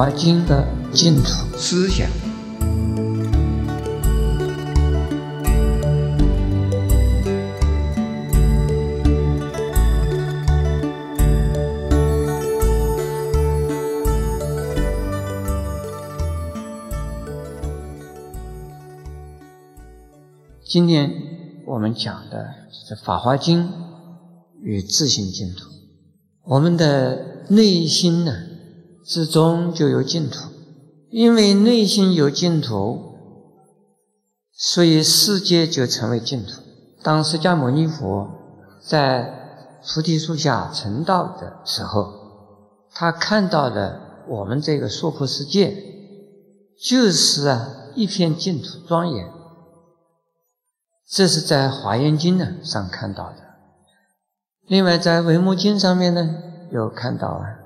《法华经》的净土思想。今天我们讲的是《法华经》与自性净土。我们的内心呢？之中就有净土，因为内心有净土，所以世界就成为净土。当释迦牟尼佛在菩提树下成道的时候，他看到的我们这个娑婆世界，就是啊一片净土庄严。这是在《华严经》呢上看到的。另外，在《维摩经》上面呢，有看到啊。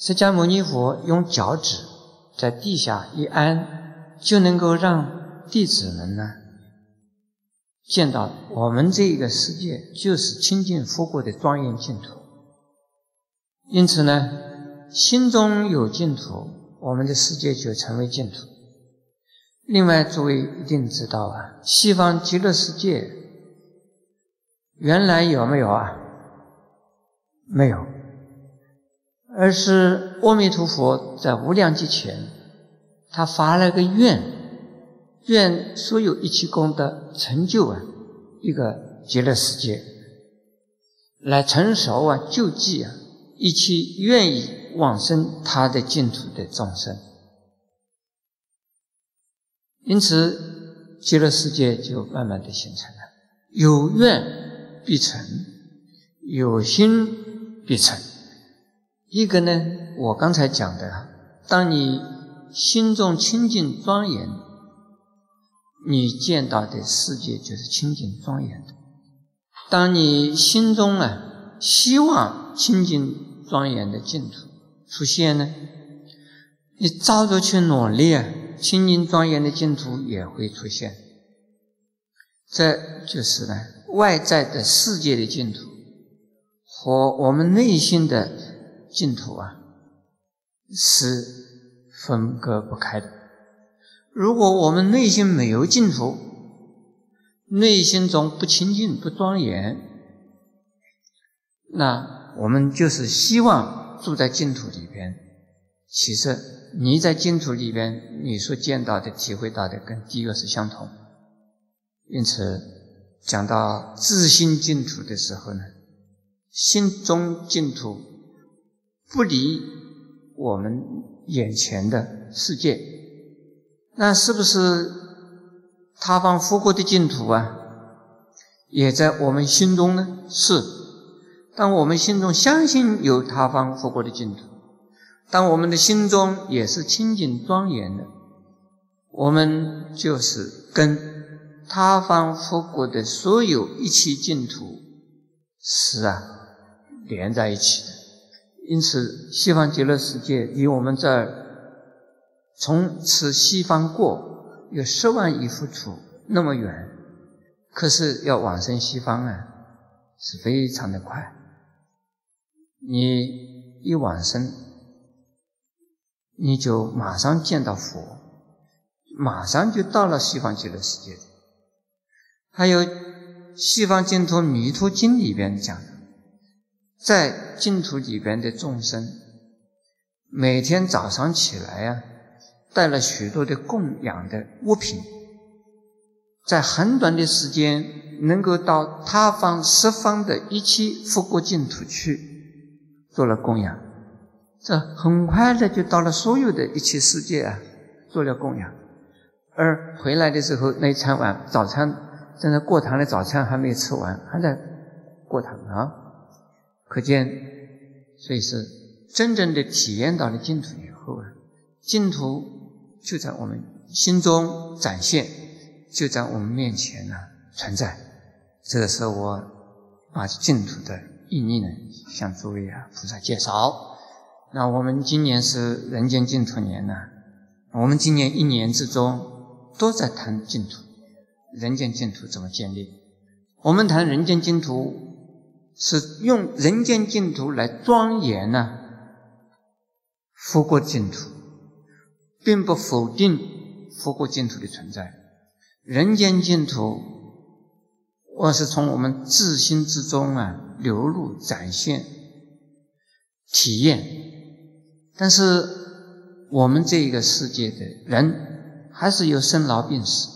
释迦牟尼佛用脚趾在地下一安，就能够让弟子们呢见到我们这个世界就是清净佛国的庄严净土。因此呢，心中有净土，我们的世界就成为净土。另外，诸位一定知道啊，西方极乐世界原来有没有啊？没有。而是阿弥陀佛在无量劫前，他发了个愿，愿所有一切功德成就啊一个极乐世界，来成熟啊救济啊一切愿意往生他的净土的众生。因此，极乐世界就慢慢的形成了。有愿必成，有心必成。一个呢，我刚才讲的，当你心中清净庄严，你见到的世界就是清净庄严的；当你心中啊希望清净庄严的净土出现呢，你照着去努力啊，清净庄严的净土也会出现。这就是呢，外在的世界的净土和我们内心的。净土啊，是分割不开的。如果我们内心没有净土，内心中不清净、不庄严，那我们就是希望住在净土里边。其实你在净土里边，你所见到的、体会到的，跟地狱是相同。因此，讲到自心净土的时候呢，心中净土。不离我们眼前的世界，那是不是他方佛国的净土啊？也在我们心中呢？是。当我们心中相信有他方佛国的净土，当我们的心中也是清净庄严的，我们就是跟他方佛国的所有一切净土是啊连在一起的。因此，西方极乐世界离我们这儿从此西方过有十万亿佛处那么远，可是要往生西方啊，是非常的快。你一往生，你就马上见到佛，马上就到了西方极乐世界。还有《西方净土弥陀经》里边讲的。在净土里边的众生，每天早上起来呀，带了许多的供养的物品，在很短的时间能够到他方十方的一切佛国净土去做了供养，这很快的就到了所有的一切世界啊，做了供养，而回来的时候那一餐晚早餐正在过堂的早餐还没吃完，还在过堂啊。可见，所以是真正的体验到了净土以后啊，净土就在我们心中展现，就在我们面前呢存在。这个是我把净土的意义呢向诸位啊菩萨介绍。那我们今年是人间净土年呢，我们今年一年之中都在谈净土，人间净土怎么建立？我们谈人间净土。是用人间净土来庄严呢佛国净土，并不否定佛国净土的存在。人间净土，我是从我们自心之中啊流露、展现、体验。但是我们这个世界的人，还是有生老病死。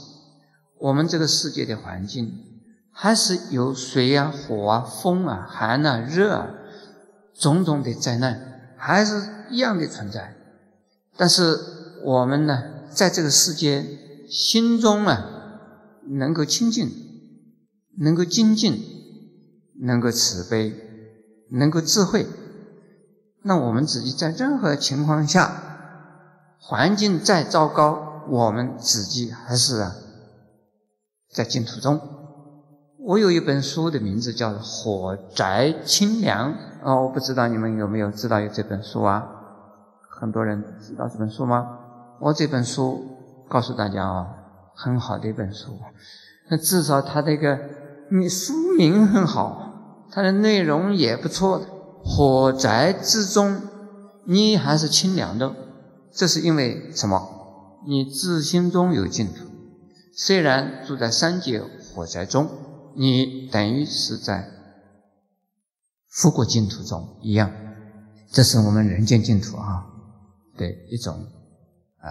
我们这个世界的环境，还是有水啊、火啊、风啊、寒啊、热啊，种种的灾难，还是一样的存在。但是我们呢，在这个世界心中啊，能够清净，能够精进，能够慈悲，能够智慧。那我们自己在任何情况下，环境再糟糕，我们自己还是啊。在净土中，我有一本书的名字叫《火宅清凉》啊，我不知道你们有没有知道有这本书啊？很多人知道这本书吗？我这本书告诉大家啊，很好的一本书，那至少它这个你书名很好，它的内容也不错的。火宅之中，你还是清凉的，这是因为什么？你自心中有净土。虽然住在三界火灾中，你等于是在复国净土中一样。这是我们人间净土啊的一种啊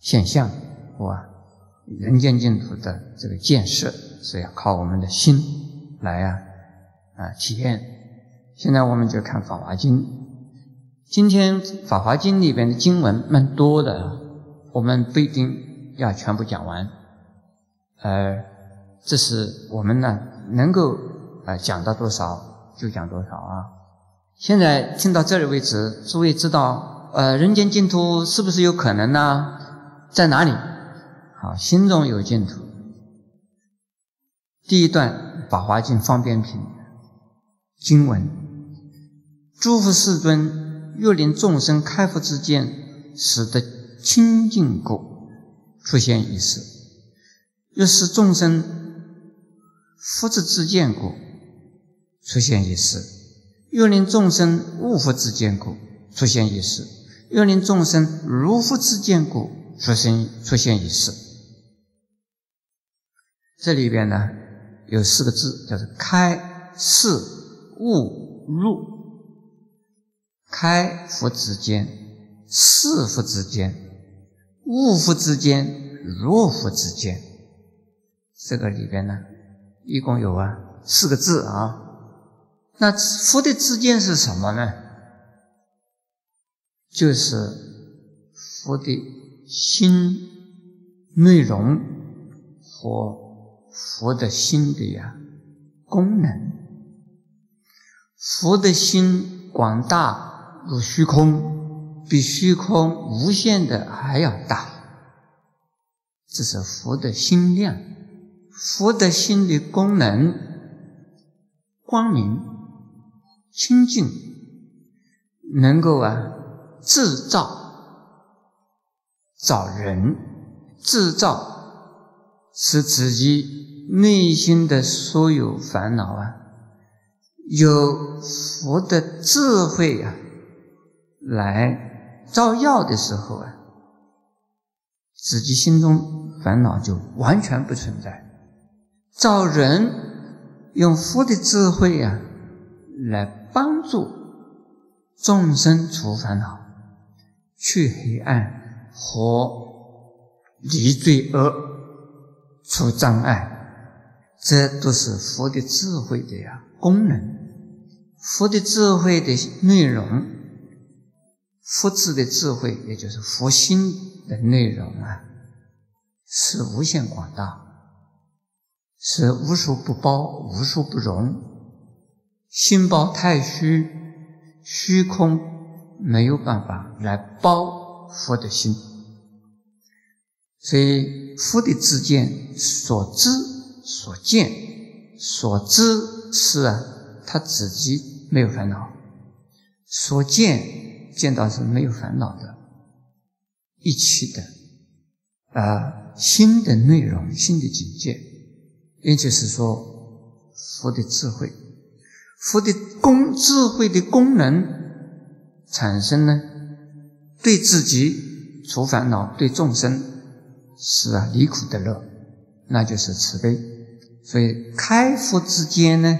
现象，哇！人间净土的这个建设是要靠我们的心来啊啊体验。现在我们就看《法华经》，今天《法华经》里边的经文蛮多的，我们不一定要全部讲完。呃，这是我们呢能够呃讲到多少就讲多少啊。现在听到这里为止，诸位知道呃人间净土是不是有可能呢？在哪里？好，心中有净土。第一段《法华经》方便品经文：诸佛世尊若令众生开佛之见，使得清净故，出现一事。又使众生福之自见故出现一事；又令众生悟福之见故出现一事；又令众生如福之见故出现出现一事。这里边呢有四个字，叫做“开示悟入”。开福之间、是福之间、悟福之间、入福之间。这个里边呢，一共有啊四个字啊。那佛的之见是什么呢？就是佛的心内容和佛的心的呀功能。佛的心广大如虚空，比虚空无限的还要大。这是佛的心量。佛的心理功能，光明、清净，能够啊制造造人，制造使自己内心的所有烦恼啊，有佛的智慧啊来照耀的时候啊，自己心中烦恼就完全不存在。找人用佛的智慧呀，来帮助众生除烦恼、去黑暗和离罪恶、除障碍，这都是佛的智慧的呀功能。佛的智慧的内容，佛智的智慧，也就是佛心的内容啊，是无限广大。是无所不包，无所不容。心包太虚，虚空没有办法来包佛的心。所以佛的知见所知所见所知是啊，他自己没有烦恼；所见见到是没有烦恼的，一起的啊，新的内容，新的境界。也就是说，佛的智慧，佛的功智慧的功能产生呢，对自己除烦恼，对众生是啊离苦得乐，那就是慈悲。所以开佛之间呢，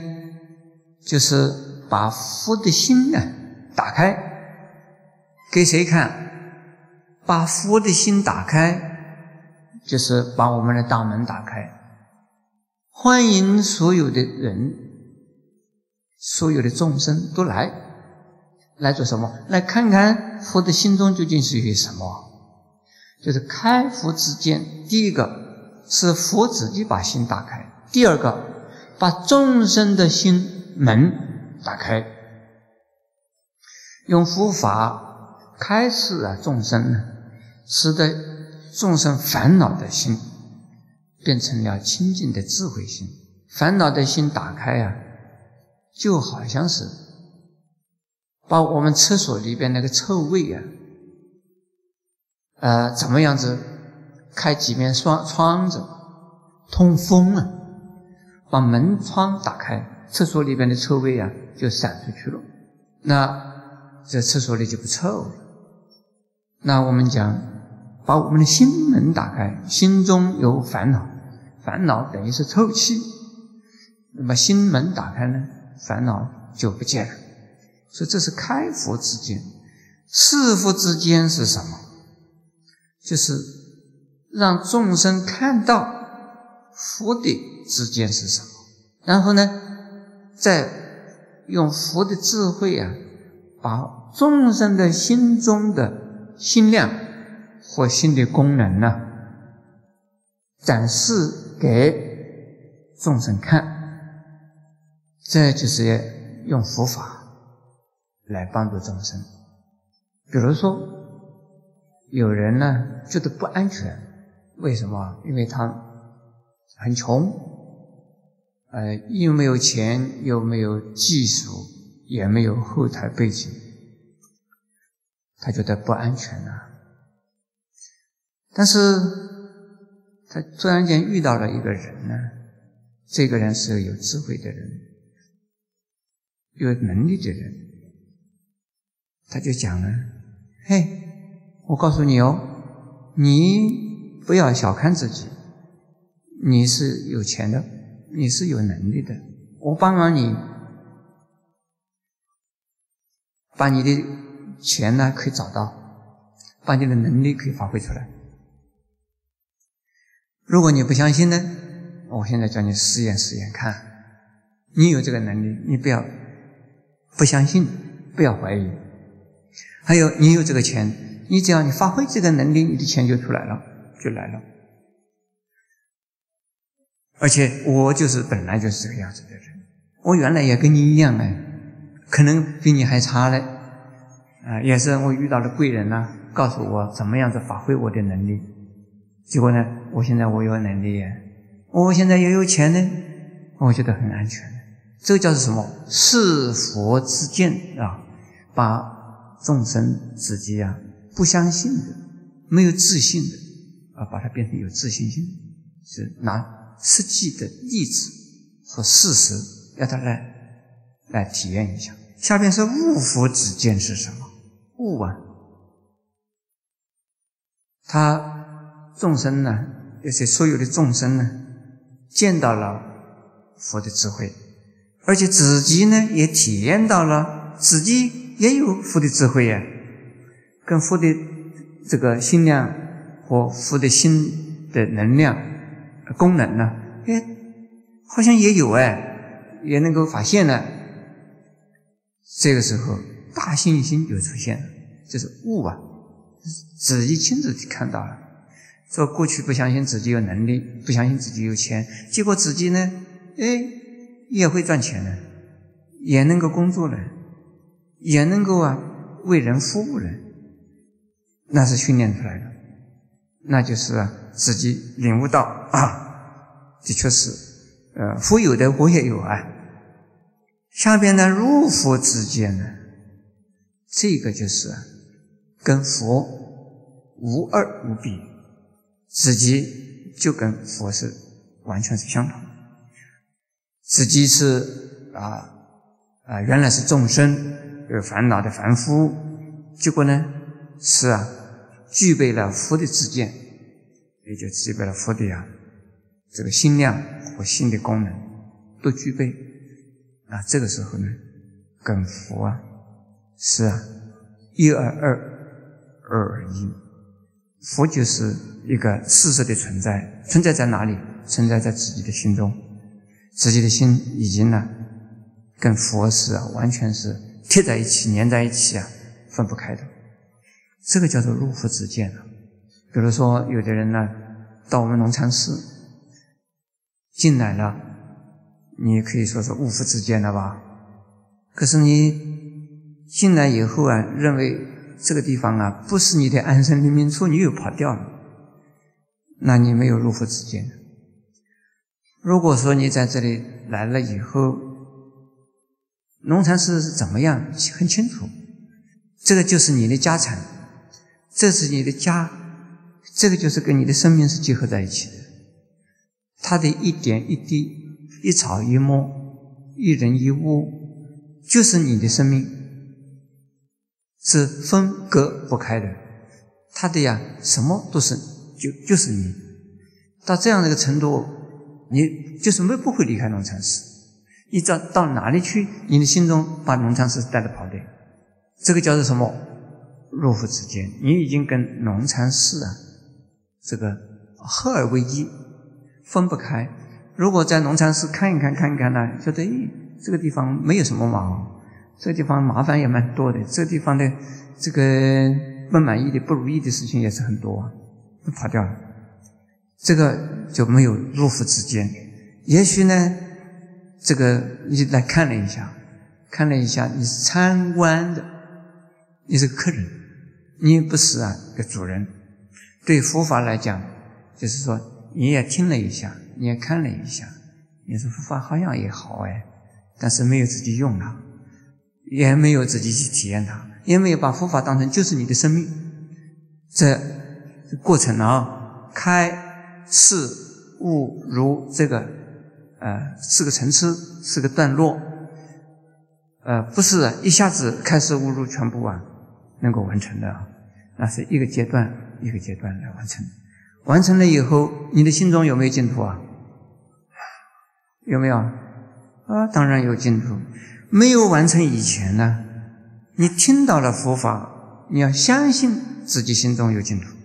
就是把佛的心呢打开，给谁看？把佛的心打开，就是把我们的大门打开，欢迎所有的人，所有的众生都来，来做什么？来看看佛的心中究竟是有什么？就是开佛之见。第一个是佛自己把心打开，第二个把众生的心门打开，用佛法开示啊众生。使得众生烦恼的心变成了清净的智慧心，烦恼的心打开啊，就好像是把我们厕所里边那个臭味啊，呃，怎么样子开几面窗窗子通风啊，把门窗打开，厕所里边的臭味啊就散出去了，那这厕所里就不臭了。那我们讲。把我们的心门打开，心中有烦恼，烦恼等于是透气。那么心门打开呢，烦恼就不见了。所以这是开佛之间，是佛之间是什么？就是让众生看到佛的之间是什么，然后呢，再用佛的智慧啊，把众生的心中的心量。或心的功能呢，展示给众生看，这就是用佛法来帮助众生。比如说，有人呢觉得不安全，为什么？因为他很穷，呃，又没有钱，又没有技术，也没有后台背景，他觉得不安全呢。但是，他突然间遇到了一个人呢，这个人是有智慧的人，有能力的人，他就讲了：“嘿，我告诉你哦，你不要小看自己，你是有钱的，你是有能力的，我帮忙你，把你的钱呢可以找到，把你的能力可以发挥出来。”如果你不相信呢？我现在叫你试验试验看，你有这个能力，你不要不相信，不要怀疑。还有，你有这个钱，你只要你发挥这个能力，你的钱就出来了，就来了。而且我就是本来就是这个样子的人，我原来也跟你一样哎，可能比你还差嘞，啊，也是我遇到了贵人呐，告诉我怎么样子发挥我的能力。结果呢？我现在我有能力，我现在也有钱呢，我觉得很安全。这个叫做什么？是佛之见啊！把众生自己啊不相信的、没有自信的啊，把它变成有自信心，是拿实际的例子和事实要他来来体验一下。下边是悟佛之见是什么？悟啊，他。众生呢，而且所有的众生呢，见到了佛的智慧，而且自己呢也体验到了，自己也有佛的智慧呀，跟佛的这个心量和佛的心的能量功能呢，哎，好像也有哎，也能够发现了。这个时候，大信心就出现了，就是悟啊，自己亲自看到了。说过去不相信自己有能力，不相信自己有钱，结果自己呢，哎，也会赚钱了，也能够工作了，也能够啊为人服务了，那是训练出来的，那就是啊自己领悟到啊，的确是，呃，佛有的我也有啊。下边呢，入佛之间呢，这个就是跟佛无二无别。自己就跟佛是完全是相同，自己是啊啊，原来是众生有烦恼的凡夫，结果呢，是啊，具备了佛的自见，也就具备了佛的啊这个心量和心的功能都具备。啊这个时候呢，跟佛啊，是啊，一而二，二而一。佛就是一个事实的存在，存在在哪里？存在在自己的心中，自己的心已经呢，跟佛是啊，完全是贴在一起、粘在一起啊，分不开的。这个叫做入佛之见了。比如说，有的人呢，到我们农禅寺进来了，你也可以说是悟佛之见了吧？可是你进来以后啊，认为这个地方啊，不是你的安身立命处，你又跑掉了，那你没有入佛之见。如果说你在这里来了以后，农禅寺是怎么样，很清楚，这个就是你的家产。这是你的家，这个就是跟你的生命是结合在一起的。它的一点一滴、一草一木、一人一物，就是你的生命，是分割不开的。它的呀，什么都是就就是你。到这样的一个程度，你就是没不会离开农禅寺。你到到哪里去，你的心中把农禅寺带着跑的，这个叫做什么？入佛之间，你已经跟农禅寺啊，这个合而为一，分不开。如果在农禅寺看一看，看一看呢，觉得诶，这个地方没有什么忙，这地方麻烦也蛮多的，这地方的这个不满意的、不如意的事情也是很多，都跑掉了。这个就没有入佛之间。也许呢，这个你来看了一下，看了一下，你是参观的，你是客人。你不是啊，个主人。对佛法来讲，就是说你也听了一下，你也看了一下，你说佛法好像也好哎，但是没有自己用它，也没有自己去体验它，也没有把佛法当成就是你的生命。这过程啊，开示悟如这个呃四个层次，四个段落，呃，不是一下子开示悟入全部啊。能够完成的啊，那是一个阶段一个阶段来完成。完成了以后，你的心中有没有净土啊？有没有？啊，当然有净土。没有完成以前呢，你听到了佛法，你要相信自己心中有净土。